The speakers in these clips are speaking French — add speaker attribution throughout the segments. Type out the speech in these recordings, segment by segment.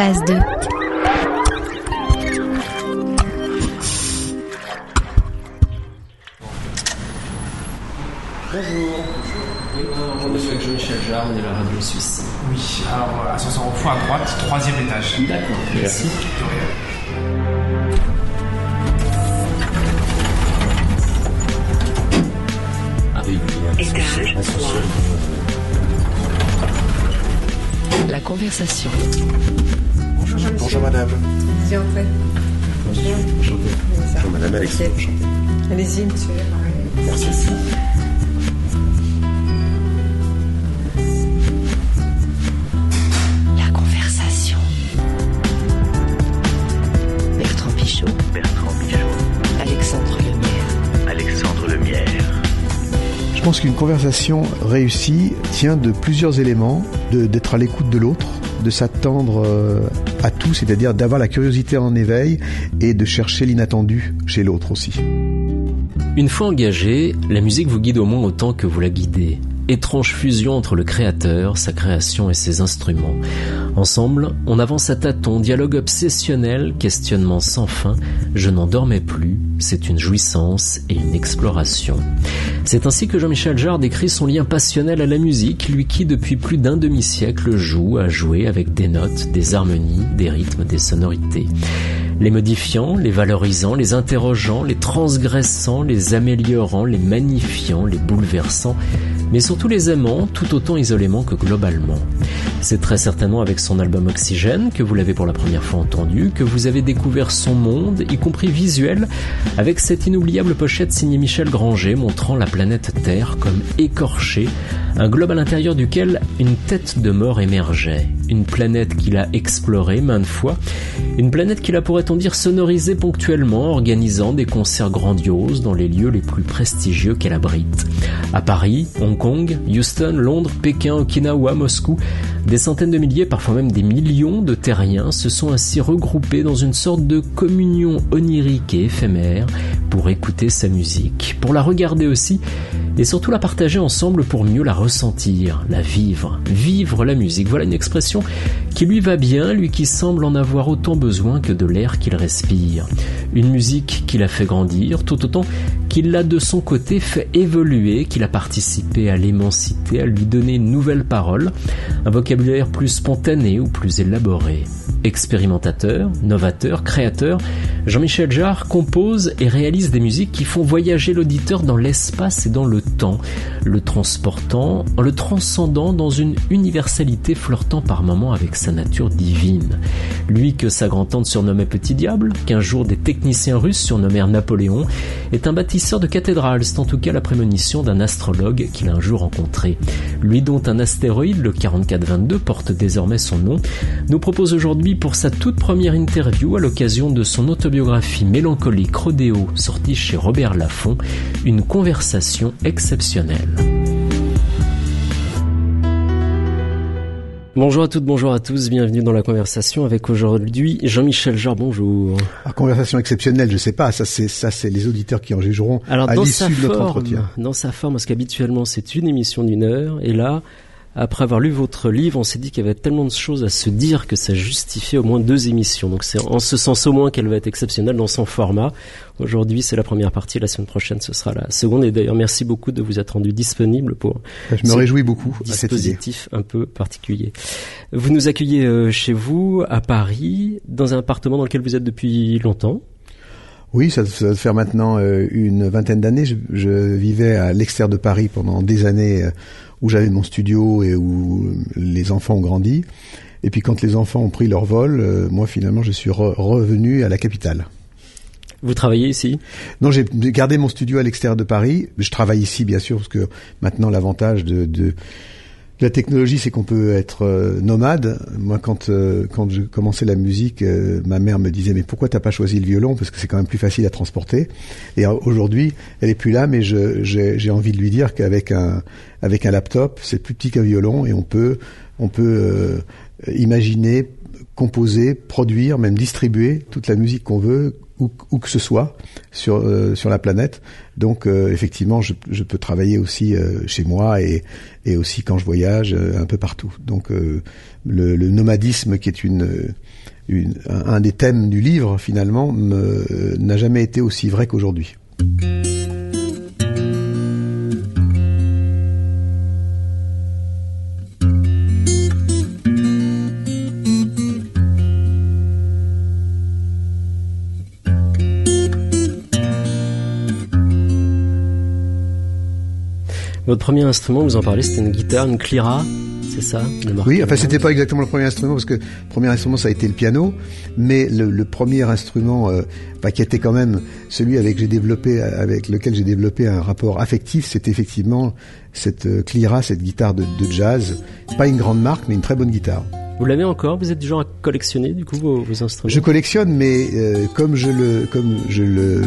Speaker 1: Phase 2.
Speaker 2: Bonjour. Bonjour. Monsieur Jean-Michel Jarre, on est la radio suisse.
Speaker 3: Oui, alors ascenseur au fond à droite, troisième étage.
Speaker 2: D'accord, merci.
Speaker 3: De rien.
Speaker 4: La conversation.
Speaker 5: Bonjour madame.
Speaker 6: Vas-y, entrez.
Speaker 5: Bonjour madame Alexandre.
Speaker 6: Allez-y, monsieur.
Speaker 5: Merci.
Speaker 4: La conversation. Bertrand Pichot.
Speaker 7: Bertrand Michaud,
Speaker 4: Alexandre Lemierre.
Speaker 7: Alexandre Lemierre.
Speaker 5: Je pense qu'une conversation réussie tient de plusieurs éléments, de- d'être à l'écoute de l'autre, de s'attendre euh, à tout, c'est-à-dire d'avoir la curiosité en éveil et de chercher l'inattendu chez l'autre aussi.
Speaker 2: Une fois engagé, la musique vous guide au moins autant que vous la guidez. Étrange fusion entre le créateur, sa création et ses instruments. Ensemble, on avance à tâtons, dialogue obsessionnel, questionnement sans fin. Je n'en dormais plus, c'est une jouissance et une exploration. C'est ainsi que Jean-Michel Jarre décrit son lien passionnel à la musique, lui qui depuis plus d'un demi-siècle joue, a joué avec des notes, des harmonies, des rythmes, des sonorités. Les modifiant, les valorisant, les interrogeant, les transgressant, les améliorant, les magnifiant, les bouleversant, mais surtout les aimant tout autant isolément que globalement. C'est très certainement avec son album Oxygène que vous l'avez pour la première fois entendu, que vous avez découvert son monde, y compris visuel, avec cette inoubliable pochette signée Michel Granger montrant la planète Terre comme écorchée, un globe à l'intérieur duquel une tête de mort émergeait, une planète qu'il a explorée maintes fois, une planète qu'il a sonorisée ponctuellement, organisant des concerts grandioses dans les lieux les plus prestigieux qu'elle abrite. À Paris, Hong Kong, Houston, Londres, Pékin, Okinawa, Moscou, des centaines de milliers, parfois même des millions de terriens se sont ainsi regroupés dans une sorte de communion onirique et éphémère pour écouter sa musique, pour la regarder aussi, et surtout la partager ensemble pour mieux la ressentir, la vivre, vivre la musique. Voilà une expression qui lui va bien, lui qui semble en avoir autant besoin que de l'air qu'il respire. Une musique qui l'a fait grandir, tout autant qu'il l'a de son côté fait évoluer, qu'il a participé à l'émanciter, à lui donner une nouvelle parole, un vocabulaire plus spontané ou plus élaboré. Expérimentateur, novateur, créateur, Jean-Michel Jarre compose et réalise des musiques qui font voyager l'auditeur dans l'espace et dans le temps, le transportant, en le transcendant dans une universalité flirtant par moments avec sa nature divine. Lui que sa grand-tante surnommait Petit Diable, qu'un jour des russes surnommèrent Napoléon, est un bâtisseur de cathédrales, c'est en tout cas la prémonition d'un astrologue qu'il a un jour rencontré. Lui dont un astéroïde, le 4422, porte désormais son nom, nous propose aujourd'hui pour sa toute première interview à l'occasion de son autobiographie mélancolique Rodéo, sortie chez Robert Laffont, une conversation exceptionnelle. Bonjour à toutes, bonjour à tous, bienvenue dans la conversation avec aujourd'hui Jean-Michel Jarre, bonjour.
Speaker 5: La conversation exceptionnelle, je sais pas, ça c'est ça c'est les auditeurs qui en jugeront
Speaker 2: Alors
Speaker 5: à l'issue de notre
Speaker 2: forme,
Speaker 5: entretien.
Speaker 2: dans sa forme, parce qu'habituellement c'est une émission d'une heure, et là, après avoir lu votre livre, on s'est dit qu'il y avait tellement de choses à se dire que ça justifiait au moins deux émissions. Donc c'est en ce sens au moins qu'elle va être exceptionnelle dans son format. Aujourd'hui c'est la première partie, la semaine prochaine ce sera la seconde. Et d'ailleurs merci beaucoup de vous être rendu disponible pour
Speaker 5: Je me réjouis beaucoup à cette idée.
Speaker 2: dispositif un peu particulier. Vous nous accueillez euh, chez vous à Paris, dans un appartement dans lequel vous êtes depuis longtemps.
Speaker 5: Oui, ça, doit faire maintenant euh, une vingtaine d'années. Je, je vivais à l'extérieur de Paris pendant des années euh, où j'avais mon studio et où les enfants ont grandi. Et puis quand les enfants ont pris leur vol, euh, moi finalement je suis re- revenu à la capitale.
Speaker 2: Vous travaillez ici?
Speaker 5: Non, j'ai gardé mon studio à l'extérieur de Paris. Je travaille ici, bien sûr, parce que maintenant l'avantage de, de, de la technologie, c'est qu'on peut être euh, nomade. Moi, quand euh, quand je commençais la musique, euh, ma mère me disait mais pourquoi t'as pas choisi le violon? Parce que c'est quand même plus facile à transporter. Et euh, aujourd'hui, elle est plus là, mais j'ai envie de lui dire qu'avec un avec un laptop, c'est plus petit qu'un violon et on peut on peut imaginer, composer, produire, même distribuer toute la musique qu'on veut où, que ce soit sur euh, sur la planète. Donc euh, effectivement, je, peux travailler aussi euh, chez moi et et aussi quand je voyage un peu partout. Donc le, nomadisme qui est une, un, des thèmes du livre finalement me- n'a jamais été aussi vrai qu'aujourd'hui.
Speaker 2: Votre premier instrument, vous en parlez, c'était une guitare, une Clyra, c'est ça
Speaker 5: Oui, enfin c'était pas exactement le premier instrument parce que le premier instrument ça a été le piano, mais le, le premier instrument euh, enfin, qui était quand même celui avec j'ai développé avec lequel j'ai développé un rapport affectif, c'était effectivement cette euh, Clyra, cette guitare de, de jazz, pas une grande marque mais une très bonne guitare.
Speaker 2: Vous l'avez encore Vous êtes du genre à collectionner du coup vos, instruments?
Speaker 5: Je collectionne, mais euh, comme je le comme je le-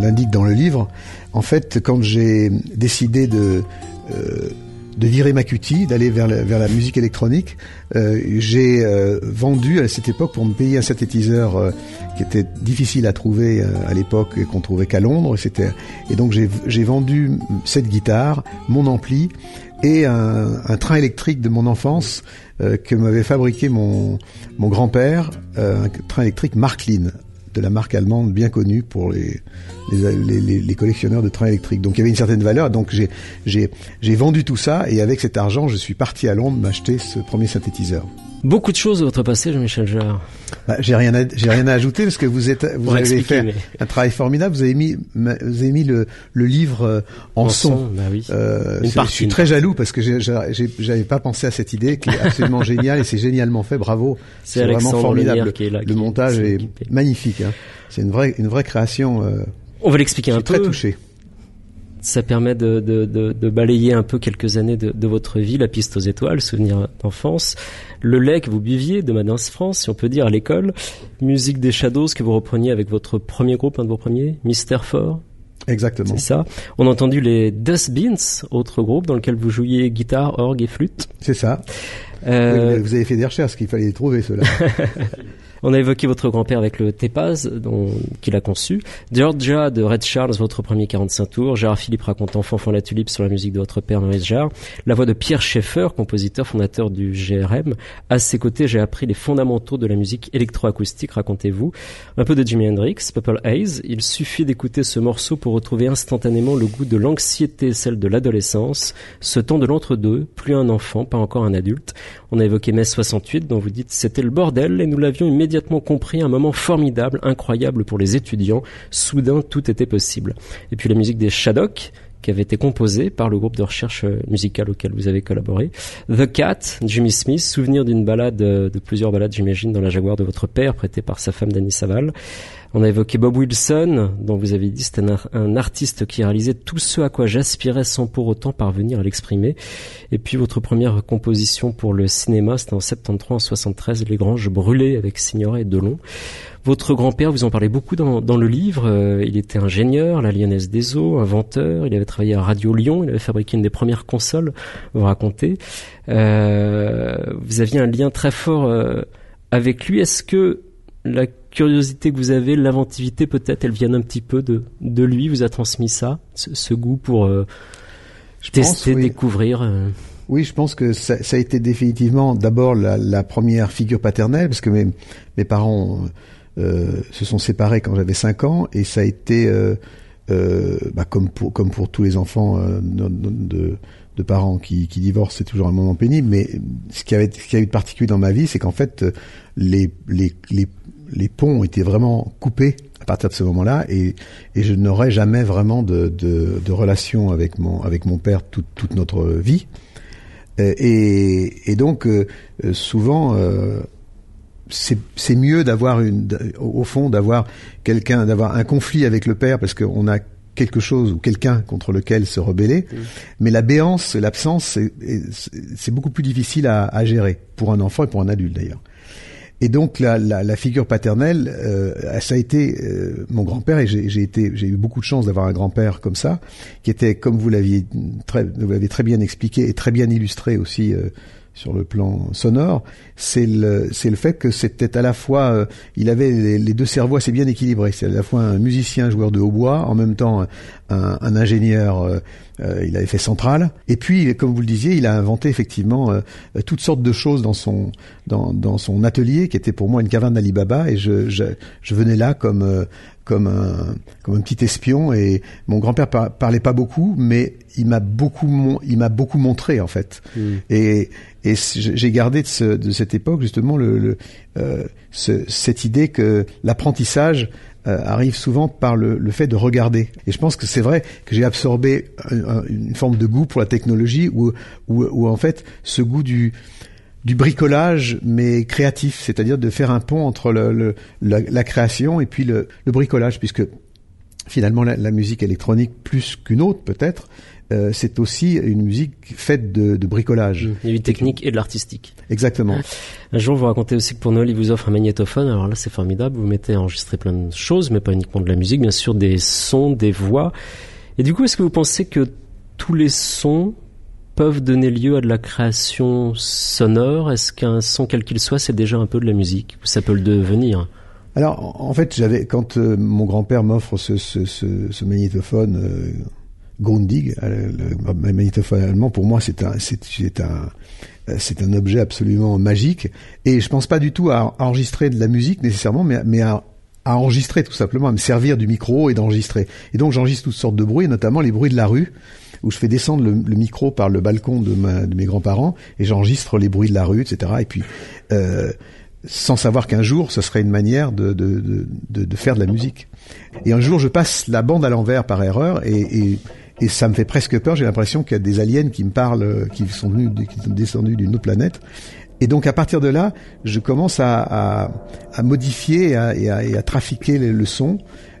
Speaker 5: l'indique dans le livre, en fait, quand j'ai décidé de euh, de virer ma cutie, d'aller vers la, vers la musique électronique, euh, j'ai vendu à cette époque pour me payer un synthétiseur qui était difficile à trouver à l'époque et qu'on trouvait qu'à Londres. Et donc j'ai vendu cette guitare, mon ampli et un, train électrique de mon enfance que m'avait fabriqué mon, grand-père, euh, un train électrique Marklin, de la marque allemande bien connue pour les, les, collectionneurs de trains électriques. Donc il y avait une certaine valeur, donc j'ai vendu tout ça et avec cet argent, je suis parti à Londres m'acheter ce premier synthétiseur.
Speaker 2: Beaucoup de choses de votre passé, Jean-Michel Jarre.
Speaker 5: Bah, j'ai rien à, j'ai rien à ajouter parce que vous êtes, vous
Speaker 2: Pour
Speaker 5: avez fait
Speaker 2: mais-
Speaker 5: un travail formidable. Vous avez mis, vous avez mis le, le livre euh, en,
Speaker 2: En
Speaker 5: son.
Speaker 2: son, bah oui.
Speaker 5: Euh,
Speaker 2: Une
Speaker 5: c'est-
Speaker 2: partie,
Speaker 5: je suis très jaloux parce que j'ai- j'avais pas pensé à cette idée qui est absolument géniale et c'est génialement fait. Bravo.
Speaker 2: C'est
Speaker 5: vraiment formidable.
Speaker 2: Lemierre qui est là,
Speaker 5: Le montage est magnifique. Hein. C'est une vraie, une vraie création. Euh,
Speaker 2: On va l'expliquer un
Speaker 5: suis très
Speaker 2: peu.
Speaker 5: touché.
Speaker 2: Ça permet de, de, de, de balayer un peu quelques années de, votre vie, la piste aux étoiles, souvenir d'enfance, le lait que vous buviez de Madame France, si on peut dire, à l'école, musique des Shadows que vous repreniez avec votre premier groupe, un de vos premiers, Mister Four,
Speaker 5: Exactement.
Speaker 2: c'est ça. On a entendu les Dustbins, autre groupe dans lequel vous jouiez guitare, orgue et flûte.
Speaker 5: C'est ça.
Speaker 2: Euh,
Speaker 5: vous avez fait des recherches, qu'il fallait les trouver ceux-là.
Speaker 2: On a évoqué votre grand-père avec le Tepaz, qu'il a conçu. Georgia de Red Charles, votre premier 45 tours. Gérard Philippe racontant Fanfan la Tulipe sur la musique de votre père Maurice Jarre. La voix de Pierre Schaeffer, compositeur, fondateur du GRM. À ses côtés, j'ai appris les fondamentaux de la musique électroacoustique, racontez-vous. Un peu de Jimi Hendrix, Purple Haze. Il suffit d'écouter ce morceau pour retrouver instantanément le goût de l'anxiété, celle de l'adolescence. Ce temps de l'entre-deux, plus un enfant, pas encore un adulte. On a évoqué mai 68, dont vous dites c'était le bordel, et nous l'avions immédiatement compris, un moment formidable, incroyable pour les étudiants. Soudain, tout était possible. Et puis la musique des Shadok, qui avait été composée par le groupe de recherche euh, musicale auquel vous avez collaboré. The Cat, Jimmy Smith, souvenir d'une balade, euh, de plusieurs balades, j'imagine, dans la Jaguar de votre père, prêtée par sa femme Danny Saval. On a évoqué Bob Wilson, dont vous avez dit c'était un, ar- un artiste qui réalisait tout ce à quoi j'aspirais sans pour autant parvenir à l'exprimer. Et puis votre première composition pour le cinéma, c'était en 73, en 73, Les Granges brûlées avec Signoret et Delon. Votre grand-père, vous en parlez beaucoup dans, dans le livre, euh, il était ingénieur, la Lyonnaise des Eaux, inventeur, il avait travaillé à Radio Lyon, il avait fabriqué une des premières consoles, vous racontez. Euh, vous aviez un lien très fort euh, avec lui. Est-ce que la curiosité que vous avez, l'inventivité peut-être, elle vient un petit peu de, de lui, vous a transmis ça, ce, ce goût pour euh,
Speaker 5: Je
Speaker 2: tester,
Speaker 5: pense, oui.
Speaker 2: découvrir euh,
Speaker 5: Oui, je pense que ça, ça a été définitivement d'abord la, la première figure paternelle, parce que mes, mes parents euh, se sont séparés quand j'avais 5 ans, et ça a été, euh, euh, bah, comme, pour, comme pour tous les enfants euh, de, de, parents qui, qui divorcent, c'est toujours un moment pénible, mais ce qui, avait, ce qui a eu de particulier dans ma vie, c'est qu'en fait, les, les, les, les ponts étaient vraiment coupés à partir de ce moment-là, et, et je n'aurais jamais vraiment de, de, de relation avec mon, avec mon père toute, toute notre vie. Euh, Et, et donc, euh, euh, souvent, euh, c'est mieux d'avoir une, au fond, d'avoir quelqu'un, d'avoir un conflit avec le père parce qu'on a quelque chose ou quelqu'un contre lequel se rebeller. Mais la béance, l'absence, c'est- beaucoup plus difficile à, à gérer pour un enfant et pour un adulte d'ailleurs. Et donc la, la, la figure paternelle, euh, ça a été euh, mon grand-père et j'ai j'ai été, j'ai eu beaucoup de chance d'avoir un grand-père comme ça, qui était, comme vous l'aviez très, vous l'avez très bien expliqué et très bien illustré aussi euh, sur le plan sonore, c'est le c'est le fait que c'était à la fois euh, il avait les, deux cerveaux assez bien équilibrés. C'est à la fois un musicien joueur de hautbois, en même temps un, un ingénieur. euh, euh, il avait fait centrale. Et puis, comme vous le disiez, il a inventé effectivement euh, toutes sortes de choses dans son dans, dans son atelier, qui était pour moi une caverne d'Alibaba. Et je, je je venais là comme comme un comme un petit espion. Et mon grand-père par- parlait pas beaucoup, mais il m'a beaucoup mon- il m'a beaucoup montré en fait. Et et c- j'ai gardé de, ce- de cette époque justement le, le euh, ce- cette idée que l'apprentissage euh, arrive souvent par le, le fait de regarder. Et je pense que c'est vrai que j'ai absorbé un- une forme de goût pour la technologie où, où, en fait ce goût du du bricolage mais créatif, c'est-à-dire de faire un pont entre le, le- la, création et puis le, le bricolage, puisque finalement la, la musique électronique plus qu'une autre peut-être, euh, c'est aussi une musique faite de, de bricolage.
Speaker 2: Il y a du technique et de l'artistique.
Speaker 5: Exactement.
Speaker 2: Un jour, vous racontez aussi que pour Noël, il vous offre un magnétophone. Alors là, c'est formidable. Vous mettez à enregistrer plein de choses, mais pas uniquement de la musique, bien sûr, des sons, des voix. Et du coup, est-ce que vous pensez que tous les sons peuvent donner lieu à de la création sonore? Est-ce qu'un son, quel qu'il soit, c'est déjà un peu de la musique? Ou ça peut le devenir?
Speaker 5: Alors, en en fait, j'avais quand euh, mon grand-père m'offre ce, ce, ce, ce magnétophone euh, Grundig, euh, le, magnétophone allemand, pour moi, c'est un, c'est, un, euh, c'est un objet absolument magique. Et je pense pas du tout à enregistrer de la musique nécessairement, mais, mais à, à enregistrer tout simplement, à me servir du micro et d'enregistrer. Et donc, j'enregistre toutes sortes de bruits, notamment les bruits de la rue où je fais descendre le, micro par le balcon de, ma, de mes grands-parents et j'enregistre les bruits de la rue, etc. Et puis, euh, sans savoir qu'un jour, ce serait une manière de, de, de, faire de la musique. Et un jour, je passe la bande à l'envers par erreur et, et ça me fait presque peur. J'ai l'impression qu'il y a des aliens qui me parlent, euh, qui sont venus, qui sont descendus d'une autre planète. Et donc à partir de là, je commence à, à, à modifier et à, et, à, trafiquer le, le son.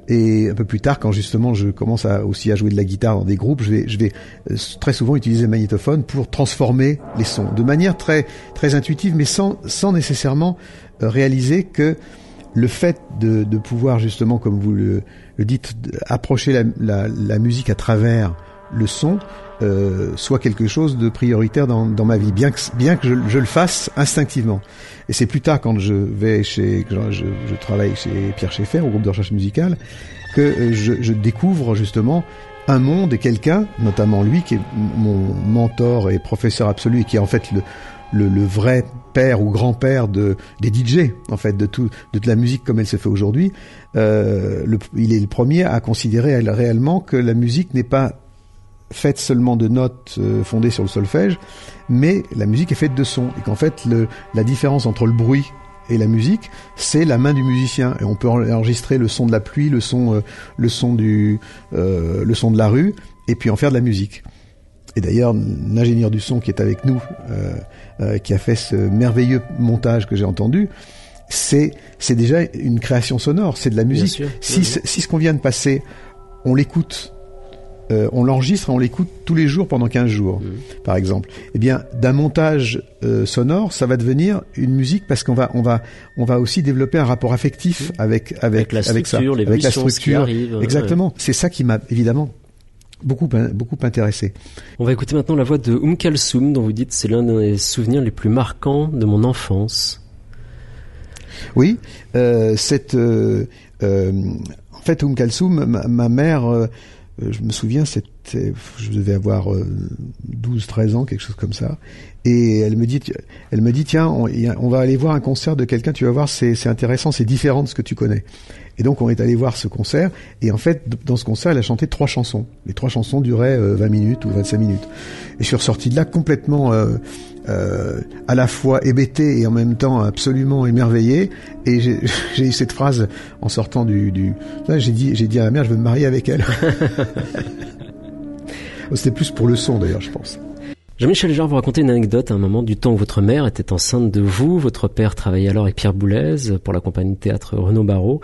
Speaker 5: Et un peu plus tard, quand justement je commence à, aussi à jouer de la guitare dans des groupes, je vais, je vais euh, très souvent utiliser le magnétophone pour transformer les sons de manière très, très intuitive, mais sans, sans nécessairement euh, réaliser que le fait de, de pouvoir justement, comme vous le, le dites, approcher la, la, la musique à travers le son, euh, soit quelque chose de prioritaire dans, dans ma vie, bien que, bien que je, je le fasse instinctivement. Et c'est plus tard, quand je vais chez, je, je travaille chez Pierre Schaeffer, au groupe de recherche musicale, que euh, je, je découvre justement un monde et quelqu'un, notamment lui, qui est mon mentor et professeur absolu, et qui est en fait le, le, vrai père ou grand-père de des DJ, en fait, de tout de toute la musique comme elle se fait aujourd'hui. Euh, il est le premier à considérer réellement que la musique n'est pas faite seulement de notes euh, fondées sur le solfège, mais la musique est faite de sons et qu'en fait le, la différence entre le bruit et la musique, c'est la main du musicien et on peut enregistrer le son de la pluie, le son, euh, du, le son de la rue et puis en faire de la musique. Et d'ailleurs, l'ingénieur du son qui est avec nous, euh, euh, qui a fait ce merveilleux montage que j'ai entendu, c'est c'est déjà une création sonore, c'est de la musique.
Speaker 2: sûr,
Speaker 5: Si,
Speaker 2: oui,
Speaker 5: si ce qu'on vient de passer, on l'écoute, euh, on l'enregistre et on l'écoute tous les jours pendant 15 jours, par exemple. Eh bien, d'un montage euh, sonore, ça va devenir une musique parce qu'on va on va on va aussi développer un rapport affectif avec avec
Speaker 2: Avec la
Speaker 5: ça,
Speaker 2: structure,
Speaker 5: avec la
Speaker 2: qui
Speaker 5: structure.
Speaker 2: ouais.
Speaker 5: Exactement. C'est ça qui m'a évidemment beaucoup beaucoup intéressé.
Speaker 2: On va écouter maintenant la voix de Oum Kalsoum, dont vous dites c'est l'un des souvenirs les plus marquants de mon enfance.
Speaker 5: Oui, euh, cette, euh, euh, en fait, Oum Kalsoum, ma, ma mère, je me souviens, c'était, je devais avoir euh, 12, 13 ans, quelque chose comme ça, et elle me dit, elle me dit, tiens, on, on va aller voir un concert de quelqu'un, tu vas voir, c'est intéressant, c'est différent de ce que tu connais. Et donc on est allé voir ce concert, et en fait, dans ce concert, elle a chanté trois chansons. Les trois chansons duraient euh, 20 minutes ou 25 minutes. Et je suis ressorti de là complètement euh, euh, à la fois hébété et en même temps absolument émerveillé. Et j'ai eu cette phrase en sortant du... du là, j'ai dit, à ma mère, je veux me marier avec elle. C'était plus pour le son d'ailleurs, je pense.
Speaker 2: Jean-Michel Jarre vous raconter une anecdote à un moment du temps où votre mère était enceinte de vous. Votre père travaillait alors avec Pierre Boulez pour la compagnie de théâtre Renaud Barrault.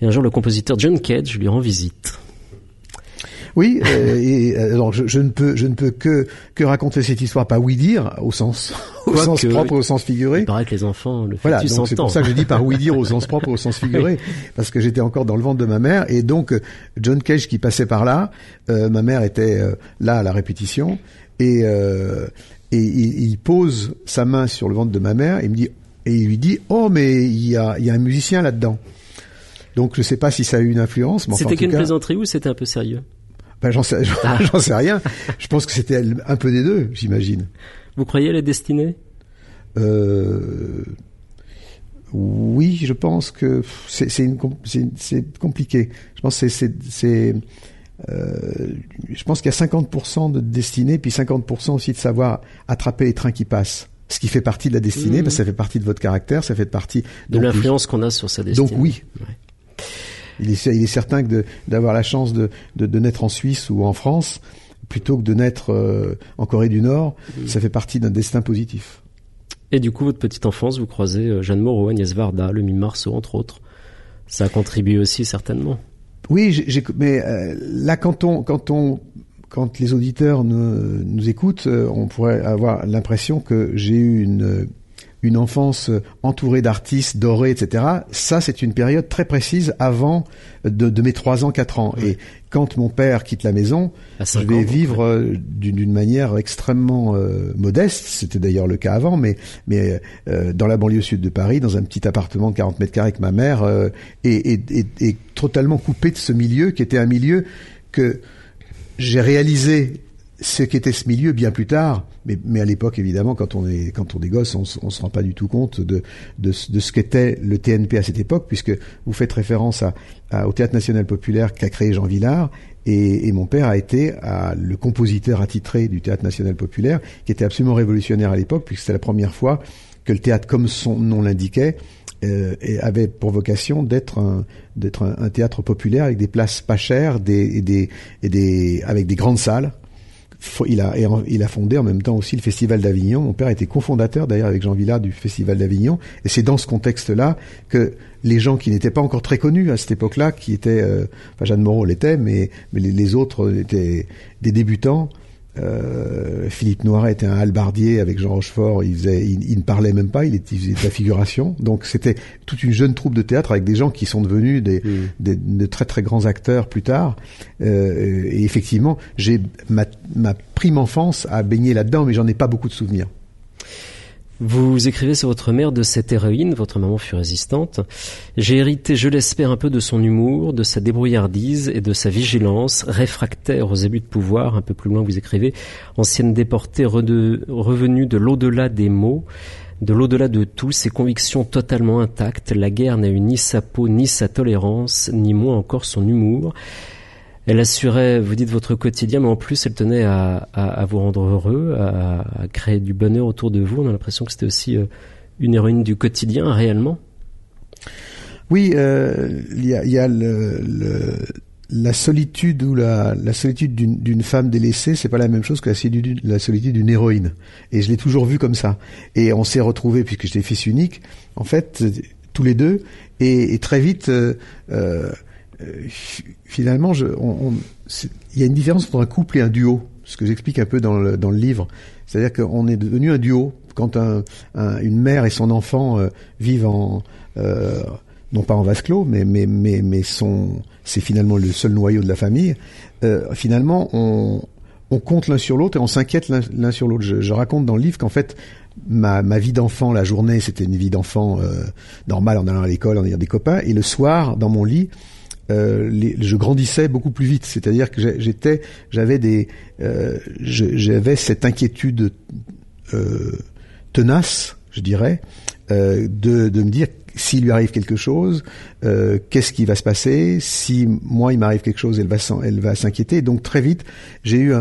Speaker 2: Et un jour, le compositeur John Cage lui rend visite.
Speaker 5: Oui, euh, et euh, alors je, je ne peux, je ne peux que que raconter cette histoire, pas oui dire au sens au
Speaker 2: Quoique,
Speaker 5: sens propre, au sens figuré.
Speaker 2: Il paraît que les enfants le
Speaker 5: Voilà, donc c'est pour ça que je dis par oui dire au sens propre, au sens figuré, parce que j'étais encore dans le ventre de ma mère, et donc euh, John Cage qui passait par là, euh, ma mère était euh, là à la répétition, et et il, il pose sa main sur le ventre de ma mère et me dit et il lui dit oh mais il y a, il y a un musicien là-dedans. Donc je sais pas si ça a eu une influence, enfin,
Speaker 2: C'était
Speaker 5: tout
Speaker 2: qu'une plaisanterie ou c'était un peu sérieux?
Speaker 5: Ben, j'en sais,
Speaker 2: Ah.
Speaker 5: sais rien. Je pense que c'était un peu des deux, j'imagine.
Speaker 2: Vous croyez à la destinée
Speaker 5: Euh, oui, je pense que c'est compliqué. Je pense que c'est c'est c'est euh, je pense qu'il y a 50% de destinée puis 50% aussi de savoir attraper les trains qui passent. Ce qui fait partie de la destinée, que ça fait partie de votre caractère, ça fait partie
Speaker 2: De l'influence qu'on a sur sa destinée.
Speaker 5: Donc oui.
Speaker 2: Ouais.
Speaker 5: Il est, il est certain que d'avoir la chance de, de, de naître en Suisse ou en France, plutôt que de naître euh, en Corée du Nord, ça fait partie d'un destin positif.
Speaker 2: Et du coup, votre petite enfance, vous croisez euh, Jeanne Moreau, Agnès Varda, le mime Marceau, entre autres. Ça a contribué aussi certainement.
Speaker 5: Oui, mais euh, là, quand on, quand on, quand les auditeurs nous, nous écoutent, on pourrait avoir l'impression que j'ai eu une une enfance entourée d'artistes dorés, etc. Ça, c'est une période très précise avant de, de mes trois ans, quatre ans. Et quand mon père quitte la maison, je vais
Speaker 2: ans,
Speaker 5: vivre euh, d'une manière extrêmement euh, modeste. C'était d'ailleurs le cas avant, mais mais euh, dans la banlieue sud de Paris, dans un petit appartement de 40 mètres carrés avec ma mère, euh, et, et, et, et totalement coupé de ce milieu qui était un milieu que j'ai réalisé ce qu'était ce milieu bien plus tard, mais, à l'époque évidemment quand on est quand on est gosse, on, se rend pas du tout compte de de, ce- qu'était le TNP à cette époque, puisque vous faites référence au Théâtre National Populaire qu'a créé Jean Villard, et, mon père a été le compositeur attitré du Théâtre National Populaire, qui était absolument révolutionnaire à l'époque, puisque c'était la première fois que le théâtre, comme son nom l'indiquait, euh, avait pour vocation d'être un d'être un, théâtre populaire avec des places pas chères, avec des grandes salles. Il a, fondé en même temps aussi le Festival d'Avignon. Mon père était cofondateur d'ailleurs avec Jean Villard du Festival d'Avignon. Et c'est dans ce contexte-là que les gens qui n'étaient pas encore très connus à cette époque-là, qui étaient, euh, enfin Jeanne Moreau l'était, mais, les autres étaient des débutants. Euh, Philippe Noiret était un halbardier avec Jean Rochefort. Il, faisait, il, il ne parlait même pas, il, était, il faisait de la figuration. Donc c'était toute une jeune troupe de théâtre avec des gens qui sont devenus des, des- de très très grands acteurs plus tard. Euh, et effectivement, j'ai ma, ma prime enfance à baigner là-dedans, mais j'en ai pas beaucoup de souvenirs.
Speaker 2: Vous écrivez sur votre mère de cette héroïne, votre maman fut résistante. J'ai hérité, je l'espère, un peu de son humour, de sa débrouillardise et de sa vigilance, réfractaire aux abus de pouvoir. Un peu plus loin, vous écrivez, ancienne déportée revenue de l'au-delà des mots, de l'au-delà de tout, ses convictions totalement intactes. La guerre n'a eu ni sa peau, ni sa tolérance, ni moins encore son humour. Elle assurait, vous dites, votre quotidien, mais en plus, elle tenait à, vous rendre heureux, à, créer du bonheur autour de vous. On a l'impression que c'était aussi euh, une héroïne du quotidien, réellement.
Speaker 5: Oui, euh, il y a, la solitude ou la, solitude d'une femme délaissée, c'est pas la même chose que la solitude, d'une héroïne. Et je l'ai toujours vu comme ça. Et on s'est retrouvés puisque j'étais fils unique, en fait, tous les deux. Et, et très vite, euh, fi- finalement, il y a une différence entre un couple et un duo. Ce que j'explique un peu dans le, livre, c'est-à-dire qu'on est devenu un duo quand un, un- une mère et son enfant euh, vivent en euh, non pas en vase clos, mais c'est finalement le seul noyau de la famille. Euh, finalement, on compte l'un sur l'autre et on s'inquiète l'un sur l'autre. Je, raconte dans le livre qu'en fait ma, vie d'enfant, la journée, c'était une vie d'enfant normale en allant à l'école, en ayant des copains, et le soir, dans mon lit, euh, je grandissais beaucoup plus vite. C'est-à-dire que j'étais, j'avais des, euh, j'avais cette inquiétude euh, tenace, je dirais, euh, de, de me dire s'il lui arrive quelque chose, euh, qu'est-ce qui va se passer Si moi il m'arrive quelque chose, elle va elle va s'inquiéter. Donc très vite, j'ai eu,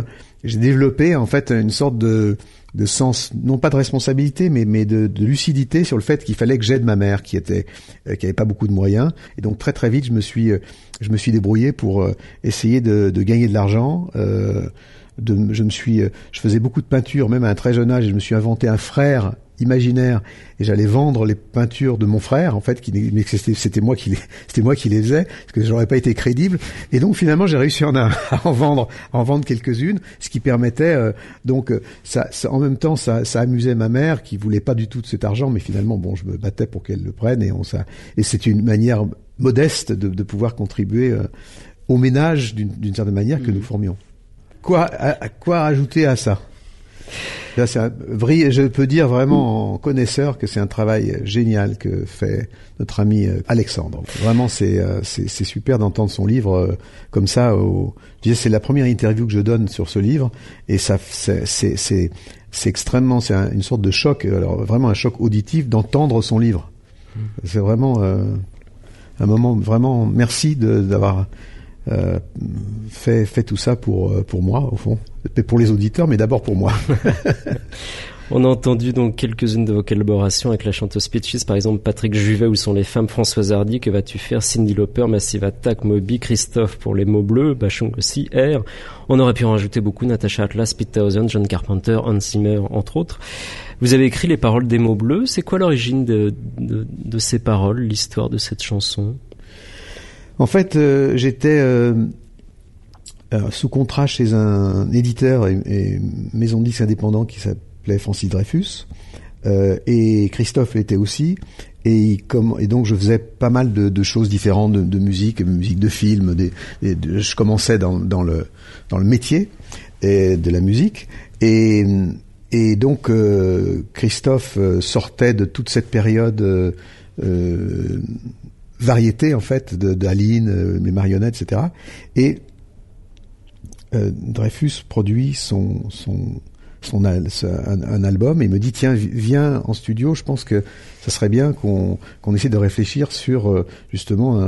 Speaker 5: j'ai développé en fait une sorte de de sens, non pas de responsabilité, mais mais de, lucidité sur le fait qu'il fallait que j'aide ma mère, qui était, euh, qui avait pas beaucoup de moyens, et donc très très vite, je me suis, euh, je me suis débrouillé pour euh, essayer de, gagner de l'argent. Je me suis, je faisais beaucoup de peinture, même à un très jeune âge, et je me suis inventé un frère imaginaire et j'allais vendre les peintures de mon frère en fait qui mais c'était moi qui les c'était moi qui les faisais parce que j'aurais pas été crédible. Et donc finalement j'ai réussi à en, à en vendre à en vendre quelques-unes ce qui permettait euh, donc euh, ça, ça- en même temps ça, ça amusait ma mère qui voulait pas du tout de cet argent mais finalement bon je me battais pour qu'elle le prenne et on ça et c'est une manière modeste de, de pouvoir contribuer euh, au ménage d'une certaine manière que nous formions. Quoi à, à quoi rajouter à ça? Là, c'est un je peux dire vraiment en connaisseur que c'est un travail génial que fait notre ami euh, Alexandre. Vraiment, c'est euh, c'est c'est super d'entendre son livre euh, comme ça. Au... Je disais, c'est la première interview que je donne sur ce livre, et ça, c'est c'est extrêmement, c'est un- une sorte de choc, alors vraiment un choc auditif d'entendre son livre. C'est vraiment euh, un moment vraiment merci de- d'avoir euh, fait fait tout ça pour euh, pour moi au fond, pour les auditeurs, mais d'abord pour moi.
Speaker 2: On a entendu donc quelques-unes de vos collaborations avec la chanteuse Peaches, par exemple Patrick Juvet, Où sont les femmes, Françoise Hardy, Que vas-tu faire, Cindy Lauper, Massive Attack, Moby, Christophe pour les mots bleus, Bachung aussi, R. On aurait pu en rajouter beaucoup, Natasha Atlas, Pete Townsend, John Carpenter, Hans Zimmer, entre autres. Vous avez écrit les paroles des mots bleus. C'est quoi l'origine de, de, de ces paroles, l'histoire de cette chanson?
Speaker 5: En fait, euh, j'étais euh, sous contrat chez un éditeur et, maison de disques indépendant qui s'appelait Francis Dreyfus, euh, et Christophe l'était aussi. Et, comme, et donc je faisais pas mal de, de choses différentes, de, de musique, musique de film. Des, des- de- je commençais dans, dans le dans le métier et de la musique. Et, et donc euh, Christophe euh, sortait de toute cette période euh, euh, variété en fait d'Aline, euh, les marionnettes, etc. Et euh, Dreyfus produit son son son album et me dit tiens vi- viens en studio je pense que ça serait bien qu'on qu'on essaie de réfléchir sur euh, justement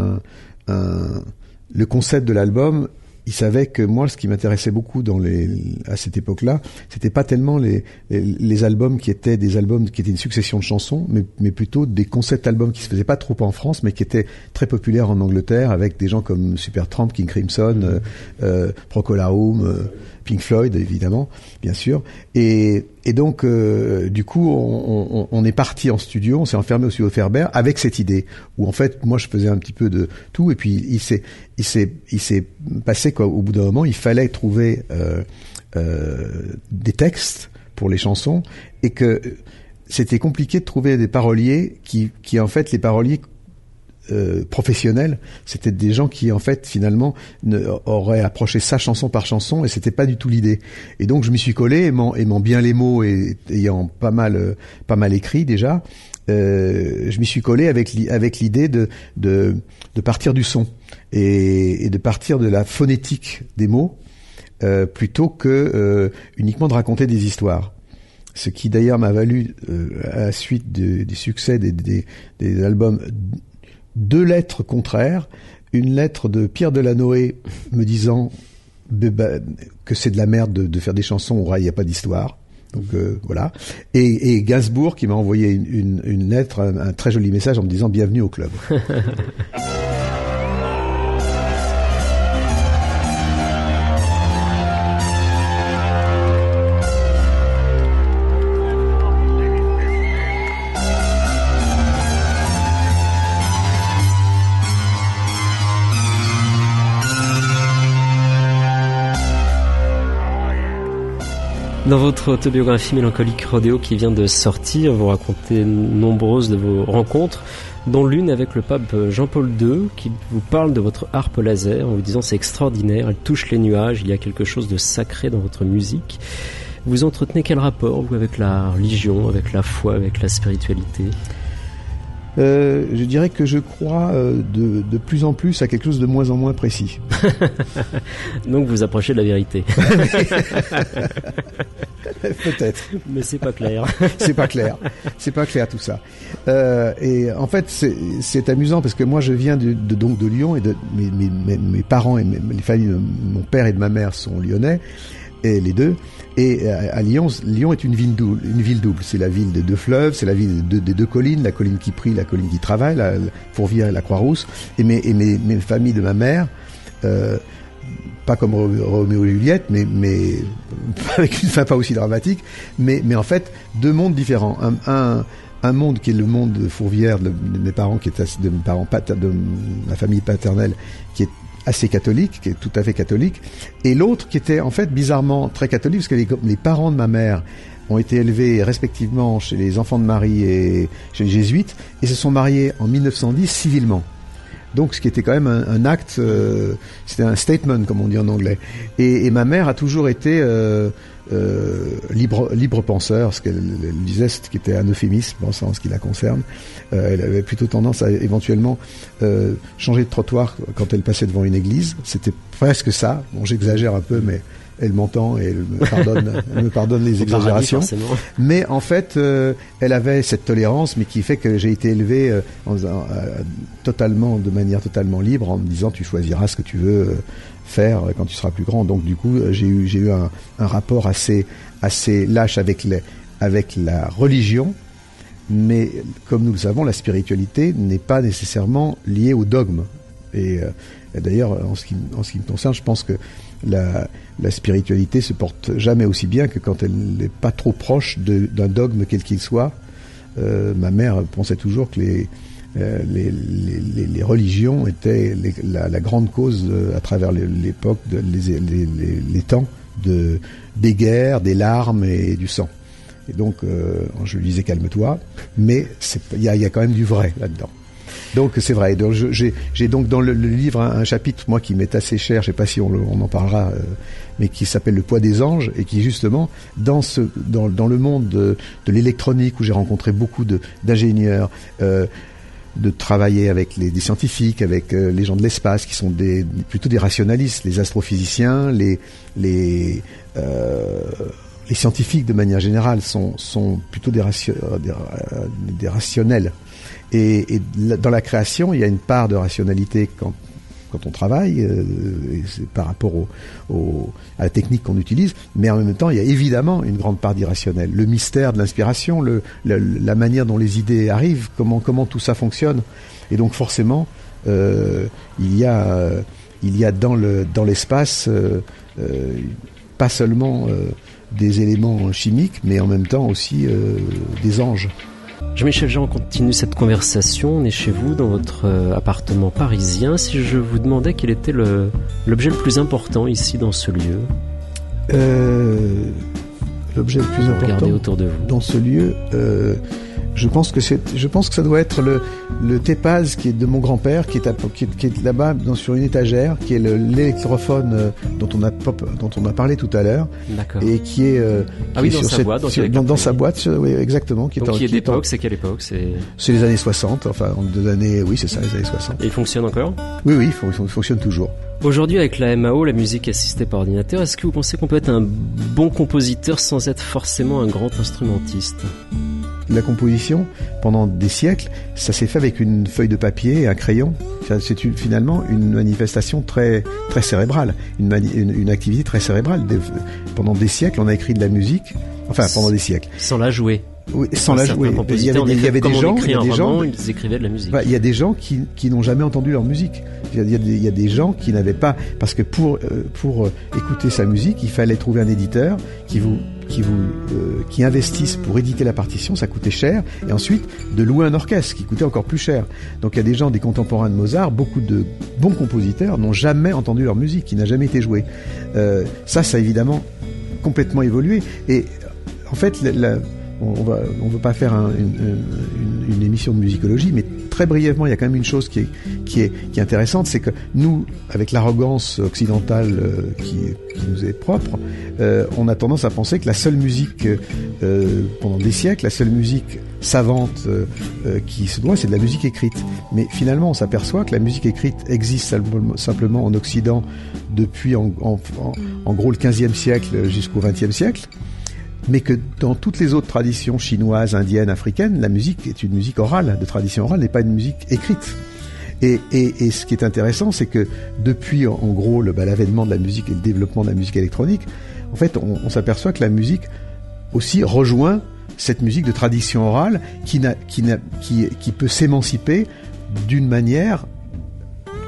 Speaker 5: le concept de l'album il savait que moi ce qui m'intéressait beaucoup dans les à cette époque-là c'était pas tellement les, les les albums qui étaient des albums qui étaient une succession de chansons mais mais plutôt des concept albums qui se faisaient pas trop en France mais qui étaient très populaires en Angleterre avec des gens comme Supertramp, King Crimson, euh, euh, Procol Harum, euh, Pink Floyd évidemment, bien sûr. Et, et donc euh, du coup on, on, on est parti en studio, on s'est enfermé au studio Ferber avec cette idée où en fait moi je faisais un petit peu de tout et puis il s'est il s'est il s'est passé quoi au bout d'un moment il fallait trouver euh, euh, des textes pour les chansons et que c'était compliqué de trouver des paroliers qui qui en fait les paroliers euh, professionnels, c'était des gens qui en fait finalement ne, auraient approché ça chanson par chanson et c'était pas du tout l'idée. Et donc je m'y suis collé, aimant, aimant bien les mots et ayant pas mal euh, pas mal écrit déjà, euh, je m'y suis collé avec avec l'idée de, de de partir du son et, et de partir de la phonétique des mots euh, plutôt que euh, uniquement de raconter des histoires. Ce qui d'ailleurs m'a valu, euh, à la suite de- des succès des, des, des albums, deux lettres contraires. Une lettre de Pierre Delanoë me disant que c'est de la merde de, faire des chansons où il n'y a pas d'histoire. Donc euh, voilà. Et, Gainsbourg qui m'a envoyé une, lettre, un très joli message en me disant bienvenue au club.
Speaker 2: Dans votre autobiographie mélancolique Rodéo qui vient de sortir, vous racontez nombreuses de vos rencontres, dont l'une avec le pape Jean-Paul II, qui vous parle de votre harpe laser en vous disant c'est extraordinaire, elle touche les nuages, il y a quelque chose de sacré dans votre musique. Vous entretenez quel rapport, vous, avec la religion, avec la foi, avec la spiritualité?
Speaker 5: Euh, je dirais que je crois euh, de, de plus en plus à quelque chose de moins en moins précis.
Speaker 2: Donc vous approchez de la vérité.
Speaker 5: Peut-être.
Speaker 2: Mais c'est pas clair.
Speaker 5: c'est pas clair. C'est pas clair tout ça. Euh, et en fait, c'est- c'est amusant parce que moi, je viens de, de- donc de Lyon et de, mes, mes, mes, mes parents et mes, les familles, de mon père et de ma mère sont lyonnais et les deux. Et à, à Lyon, Lyon est une ville double. C'est la ville des deux fleuves, c'est la ville des deux, collines, la colline qui prie, la colline qui travaille, la, la Fourvière et la Croix-Rousse. Et mes, et mes, mes familles de ma mère. Euh, pas comme Ro- Roméo et Juliette, mais, mais avec une fin pas aussi dramatique, mais, mais en fait deux mondes différents. Un, un, monde qui est le monde de Fourvière de, de mes parents, qui est de mes parents de ma famille paternelle, qui est assez catholique, qui est tout à fait catholique, et l'autre qui était en fait bizarrement très catholique, parce que les, les parents de ma mère ont été élevés respectivement chez les enfants de Marie et chez les jésuites, et se sont mariés en 1910 civilement. Donc, ce qui était quand même un, acte, euh, c'était un statement, comme on dit en anglais. Et, ma mère a toujours été euh, euh, libre, penseur, ce qu'elle elle disait, ce qui était un euphémisme en ce qui la concerne. Elle avait plutôt tendance à éventuellement changer de trottoir quand elle passait devant une église. C'était presque ça. Bon, j'exagère un peu, mais elle m'entend et elle me pardonne, elle me pardonne les
Speaker 2: paradis,
Speaker 5: exagérations. Mais en fait, euh, elle avait cette tolérance, mais qui fait que j'ai été élevé euh, en, euh, totalement, de manière totalement libre, en me disant tu choisiras ce que tu veux faire quand tu seras plus grand. Donc du coup, j'ai eu, j'ai eu un, un rapport assez, assez lâche avec les, avec la religion. Mais comme nous le savons, la spiritualité n'est pas nécessairement liée au dogme. Et, et d'ailleurs, en ce qui me concerne, je pense que la, spiritualité se porte jamais aussi bien que quand elle n'est pas trop proche d'un dogme quel qu'il soit. Euh, ma mère pensait toujours que les, euh, religions étaient la, grande cause euh, à travers l'époque, les, temps de, des guerres, des larmes et du sang. Et donc, je lui disais calme-toi, mais il y a quand même du vrai là-dedans. Donc c'est vrai. J'ai donc dans le, livre un, chapitre moi qui m'est assez cher. Je sais pas si on, en parlera, euh, mais qui s'appelle Le poids des anges et qui justement dans le monde de, l'électronique où j'ai rencontré beaucoup d'ingénieurs. Euh, de travailler avec les, des scientifiques, avec euh, les gens de l'espace qui sont des, plutôt des rationalistes, les astrophysiciens, les les scientifiques de manière générale sont plutôt des, des rationnels. Et, et dans la création, il y a une part de rationalité quand, quand on travaille, euh, par rapport au, au- à la technique qu'on utilise, mais en même temps, il y a évidemment une grande part d'irrationnel. Le mystère de l'inspiration, le, le- la manière dont les idées arrivent, comment, comment tout ça fonctionne. Et donc forcément, euh, il, y a, euh, il y a dans le dans l'espace euh, euh, pas seulement euh, des éléments chimiques, mais en même temps aussi des anges.
Speaker 2: Jean-Michel Jean, on continue cette conversation. On est chez vous, dans votre euh, appartement parisien. Si je vous demandais quel était l'objet le, plus important ici dans ce lieu,
Speaker 5: Euh, L'objet le plus important
Speaker 2: regardez autour de vous.
Speaker 5: dans ce lieu, euh, je pense que c'est, je pense que ça doit être le, le tépaz qui est de mon grand-père, qui est, à- qui est, qui est là-bas dans- sur une étagère, qui est le- l'électrophone euh, dont on a dont on a parlé tout à l'heure,
Speaker 2: D'accord.
Speaker 5: et qui est, euh,
Speaker 2: Ah oui,
Speaker 5: est
Speaker 2: dans
Speaker 5: sur
Speaker 2: sa
Speaker 5: cette-
Speaker 2: boîte,
Speaker 5: sur- dans, sa boîte, sur- oui, exactement, qui
Speaker 2: Donc
Speaker 5: est, en-
Speaker 2: qui est d'époque, c'est quelle époque C'est
Speaker 5: c'est les années 60, enfin en deux années, oui, c'est ça, les années 60.
Speaker 2: et il fonctionne encore
Speaker 5: Oui, oui, il fonctionne toujours.
Speaker 2: Aujourd'hui, avec la MAO, la musique assistée par ordinateur, est-ce que vous pensez qu'on peut être un bon compositeur sans être forcément un grand instrumentiste?
Speaker 5: La composition, pendant des siècles, ça s'est fait avec une feuille de papier et un crayon. C'est une- finalement une manifestation très très cérébrale, une, mani- une, une activité très cérébrale. Des- pendant des siècles, on a écrit de la musique, enfin pendant des siècles,
Speaker 2: Sans la jouer.
Speaker 5: oui, sans la jouer. Il y avait, des- il y avait des gens, il y a des gens,
Speaker 2: ils écrivaient de la musique.
Speaker 5: Bah, il y a des gens qui, qui n'ont jamais entendu leur musique. Il y a, il y a des, il y a des gens qui n'avaient pas parce que pour euh, pour euh, écouter sa musique, il fallait trouver un éditeur qui vous euh, qui investisse pour éditer la partition, ça coûtait cher, et ensuite de louer un orchestre qui coûtait encore plus cher. Donc il y a des gens, des contemporains de Mozart, beaucoup de bons compositeurs n'ont jamais entendu leur musique, qui n'a jamais été jouée. Euh, ça, ça a évidemment complètement évolué. Et en fait, on, on veut pas faire un- une, une- une émission de musicologie, mais très brièvement, il y a quand même une chose qui est, intéressante, c'est que nous, avec l'arrogance occidentale euh, qui, nous est propre, euh, on a tendance à penser que la seule musique, euh, pendant des siècles, la seule musique savante qui se doit, c'est de la musique écrite. Mais finalement, on s'aperçoit que la musique écrite existe simplement- en Occident depuis en gros le 15e siècle jusqu'au 20e siècle mais que dans toutes les autres traditions chinoises, indiennes, africaines, la musique est une musique orale, de tradition orale, n'est pas une musique écrite. Et, et, ce qui est intéressant, c'est que depuis, en, en gros, le, bah, l'avènement de la musique et le développement de la musique électronique, en fait, on, on s'aperçoit que la musique aussi rejoint cette musique de tradition orale qui, n'a, qui, n'a, qui, qui peut s'émanciper d'une manière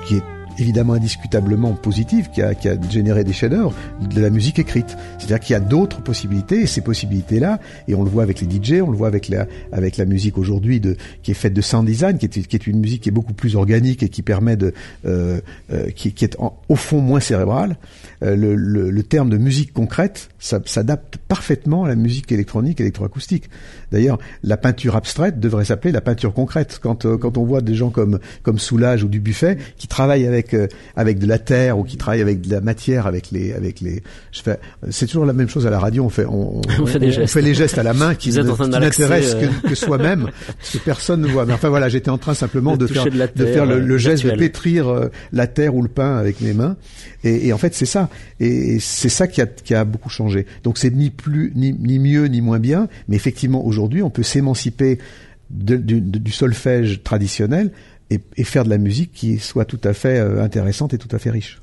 Speaker 5: qui est évidemment indiscutablement positive, qui a, qui a généré des chefs-d'œuvre, de la musique écrite. C'est-à-dire qu'il y a d'autres possibilités, et ces possibilités-là, et on le voit avec les DJ, on le voit avec la, avec la musique aujourd'hui de, qui est faite de sound design, qui est, qui est une musique qui est beaucoup plus organique et qui permet de, euh, euh, qui, est au fond moins cérébrale. Euh, le, le, terme de musique concrète s'adapte parfaitement à la musique électronique, électroacoustique. D'ailleurs, la peinture abstraite devrait s'appeler la peinture concrète. Quand euh, quand on voit des gens comme comme Soulage ou Dubuffet qui travaillent avec euh, avec de la terre ou qui travaillent avec de la matière, avec les avec les, je fais, c'est toujours la même chose à la radio. On fait on,
Speaker 2: On fait des gestes.
Speaker 5: fait les gestes à la main qui ne- qui n'intéressent
Speaker 2: euh.
Speaker 5: que, que soi-même, que personne ne voit. Mais enfin voilà, j'étais en train simplement
Speaker 2: De
Speaker 5: de, faire
Speaker 2: de
Speaker 5: faire le, le
Speaker 2: euh,
Speaker 5: geste de pétrir euh, la terre ou le pain avec mes mains. Et, et en fait, c'est ça. Et, et c'est ça qui a, qui a beaucoup changé. Donc c'est ni plus, ni, ni mieux, ni moins bien. Mais effectivement, aujourd'hui, on peut s'émanciper de- du, de- du solfège traditionnel et, faire de la musique qui soit tout à fait euh, intéressante et tout à fait riche.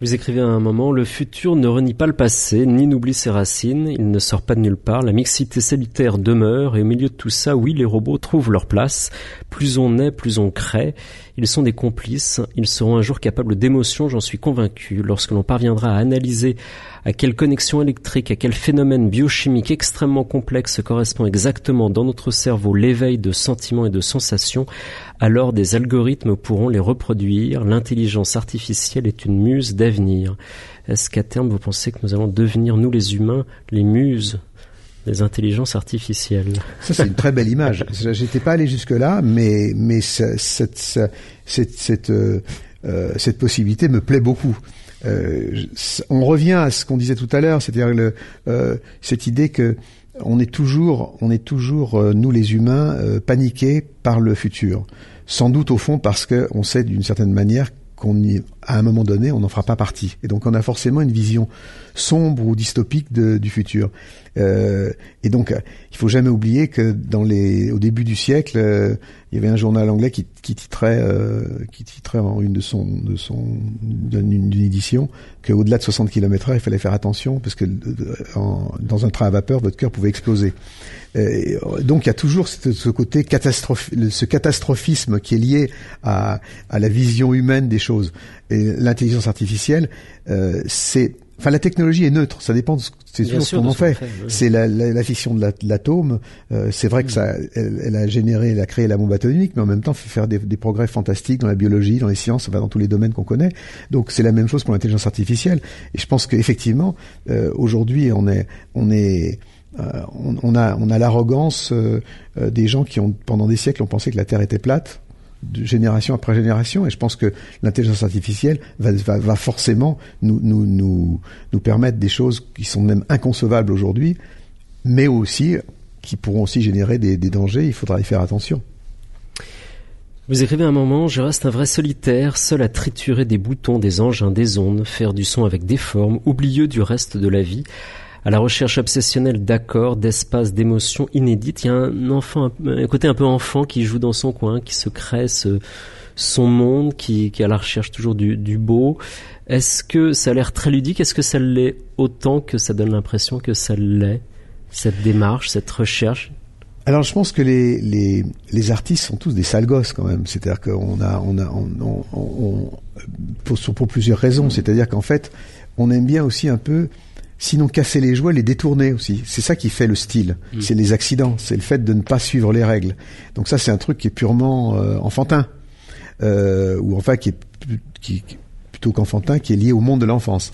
Speaker 2: Vous écrivez à un moment, le futur ne renie pas le passé, ni n'oublie ses racines, il ne sort pas de nulle part, la mixité cellulaire demeure, et au milieu de tout ça, oui, les robots trouvent leur place, plus on est, plus on crée, ils sont des complices, ils seront un jour capables d'émotions, j'en suis convaincu, lorsque l'on parviendra à analyser à quelle connexion électrique, à quel phénomène biochimique extrêmement complexe correspond exactement dans notre cerveau l'éveil de sentiments et de sensations, alors des algorithmes pourront les reproduire. L'intelligence artificielle est une muse d'avenir. Est-ce qu'à terme vous pensez que nous allons devenir, nous les humains, les muses des intelligences artificielles?
Speaker 5: Ça, c'est une très belle image. J'étais pas allé jusque là, mais mais cette cette cette euh, euh, cette possibilité me plaît beaucoup. Euh, on revient à ce qu'on disait tout à l'heure, c'est-à-dire euh, cette idée que on est toujours, on est toujours euh, nous les humains paniqués par le futur. Sans doute au fond parce que on sait d'une certaine manière qu'on y, à un moment donné, on n'en fera pas partie. Et donc on a forcément une vision sombre ou dystopique du futur. Euh, et donc, euh, il faut jamais oublier que dans les, au début du siècle, euh, il y avait un journal anglais qui, titrait, qui en une de son, de son, d'une édition, qu'au-delà de 60 km/h, il fallait faire attention parce que dans un train à vapeur, votre cœur pouvait exploser. Donc, il y a toujours ce, côté catastrophe, ce catastrophisme qui est lié à, la vision humaine des choses. L'intelligence artificielle, euh, c'est Enfin, la technologie est neutre. Ça dépend. de ce- C'est qu'on en fait.
Speaker 2: fait, oui.
Speaker 5: C'est la, la, la fission de la- de l'atome. Euh, c'est vrai que ça, elle, elle a généré, elle a créé la bombe atomique, mais en même temps fait faire des, des progrès fantastiques dans la biologie, dans les sciences, enfin, dans tous les domaines qu'on connaît. Donc, c'est la même chose pour l'intelligence artificielle. Et je pense qu'effectivement, euh, aujourd'hui, on est, on est euh, on, on a, on a l'arrogance des gens qui ont pendant des siècles ont pensé que la Terre était plate, de génération après génération. Et je pense que l'intelligence artificielle va, va, va forcément nous, nous, nous, nous permettre des choses qui sont même inconcevables aujourd'hui, mais aussi qui pourront aussi générer des, des dangers. Il faudra y faire attention.
Speaker 2: Vous écrivez un moment, je reste un vrai solitaire, seul à triturer des boutons, des engins, des ondes, faire du son avec des formes, oublieux du reste de la vie, à la recherche obsessionnelle d'accords, d'espaces, d'émotions inédites. Il y a un enfant, un côté un peu enfant qui joue dans son coin, qui se crée ce, son monde, qui, est à la recherche toujours du, beau. Est-ce que ça a l'air très ludique? Est-ce que ça l'est autant que ça donne l'impression que ça l'est Cette démarche, cette recherche?
Speaker 5: Alors je pense que les, les, artistes sont tous des sales gosses quand même. C'est-à-dire qu'on a, on a, pour plusieurs raisons. C'est-à-dire qu'en fait, on aime bien aussi un peu, sinon casser les jouets, les détourner aussi. C'est ça qui fait le style. C'est les accidents. C'est le fait de ne pas suivre les règles. Donc ça, c'est un truc qui est purement euh, enfantin, euh, ou enfin qui est qui, plutôt qu'enfantin, qui est lié au monde de l'enfance.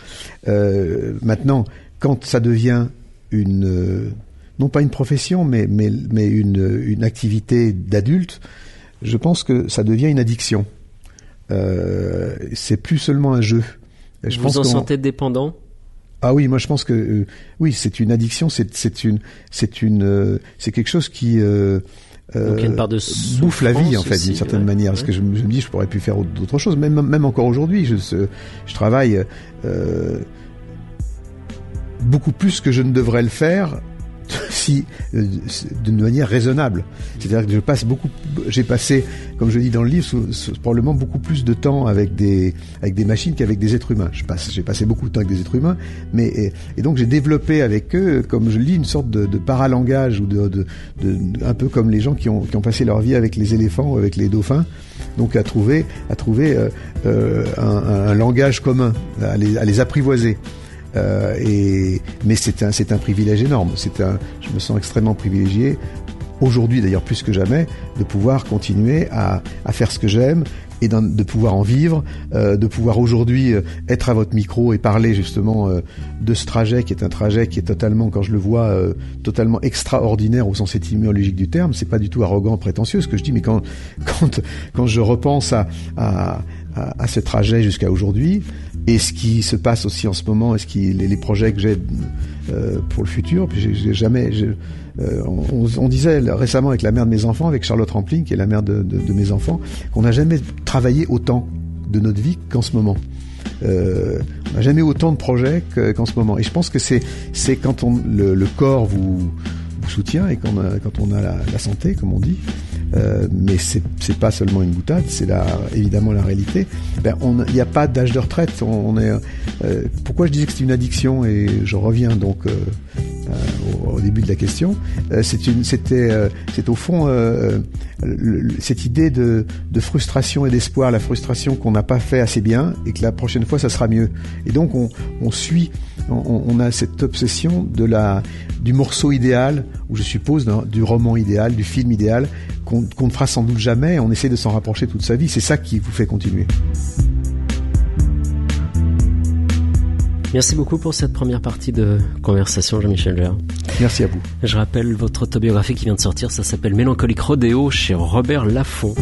Speaker 5: Euh, maintenant, quand ça devient une non pas une profession, mais mais mais une une activité d'adulte, je pense que ça devient une addiction. C'est plus seulement un jeu. Je
Speaker 2: Vous
Speaker 5: pense
Speaker 2: en sentez dépendant?
Speaker 5: Ah oui, moi je pense que euh, oui, c'est une addiction, c'est c'est une c'est une euh, c'est quelque chose qui euh,
Speaker 2: Donc, il y a une part de
Speaker 5: bouffe la vie en fait d'une certaine
Speaker 2: ouais.
Speaker 5: manière. Parce que je, me je me dis, je pourrais plus faire autre- d'autres choses. Même même encore aujourd'hui, je je travaille euh, beaucoup plus que je ne devrais le faire aussi euh, d'une manière raisonnable. C'est-à-dire que je passe beaucoup, j'ai passé, comme je dis dans le livre, probablement beaucoup plus de temps avec des avec des machines qu'avec des êtres humains. Je passe, j'ai passé beaucoup de temps avec des êtres humains, mais et, donc j'ai développé avec eux, comme je lis, une sorte de, paralangage ou de, de, un peu comme les gens qui ont qui ont passé leur vie avec les éléphants ou avec les dauphins. Donc à trouver à trouver euh, euh, un- un langage commun, à les, à les apprivoiser. Euh, et mais c'est un un privilège énorme. Un je me sens extrêmement privilégié aujourd'hui d'ailleurs plus que jamais de pouvoir continuer à, à faire ce que j'aime et de pouvoir en vivre, euh, de pouvoir aujourd'hui euh, être à votre micro et parler justement euh, de ce trajet qui est un trajet qui est totalement, quand je le vois, euh, totalement extraordinaire au sens étymologique du terme. C'est pas du tout arrogant, prétentieux ce que je dis, mais quand quand quand je repense à, à, à ce trajet jusqu'à aujourd'hui et ce qui se passe aussi en ce moment et ce qui les, projets que j'ai euh, pour le futur, puis j'ai- jamais euh, on, disait récemment avec la mère de mes enfants, avec Charlotte Rampling, qui est la mère de, mes enfants, qu'on n'a jamais travaillé autant de notre vie qu'en ce moment. Euh, on n'a jamais autant de projets que- qu'en ce moment. Et je pense que c'est c'est quand le, corps vous soutient et qu'on a- quand on a la santé, comme on dit. Euh, mais c'est pas seulement une boutade, c'est évidemment la réalité. Ben il n'y a pas d'âge de retraite. On, est euh, pourquoi je disais que c'est une addiction et je reviens donc euh, au, début de la question. Euh, c'était, euh, c'est au fond euh, cette idée de, frustration et d'espoir, la frustration qu'on n'a pas fait assez bien et que la prochaine fois ça sera mieux. Et donc on, suit, on, a cette obsession de la, du morceau idéal, ou je suppose du roman idéal, du film idéal, qu'on ne fera sans doute jamais. On essaie de s'en rapprocher toute sa vie. C'est ça qui vous fait continuer.
Speaker 2: Merci beaucoup pour cette première partie de conversation, Jean-Michel Jarre.
Speaker 5: Merci à vous.
Speaker 2: Je rappelle votre autobiographie qui vient de sortir, ça s'appelle Mélancolique Rodéo chez Robert Laffont.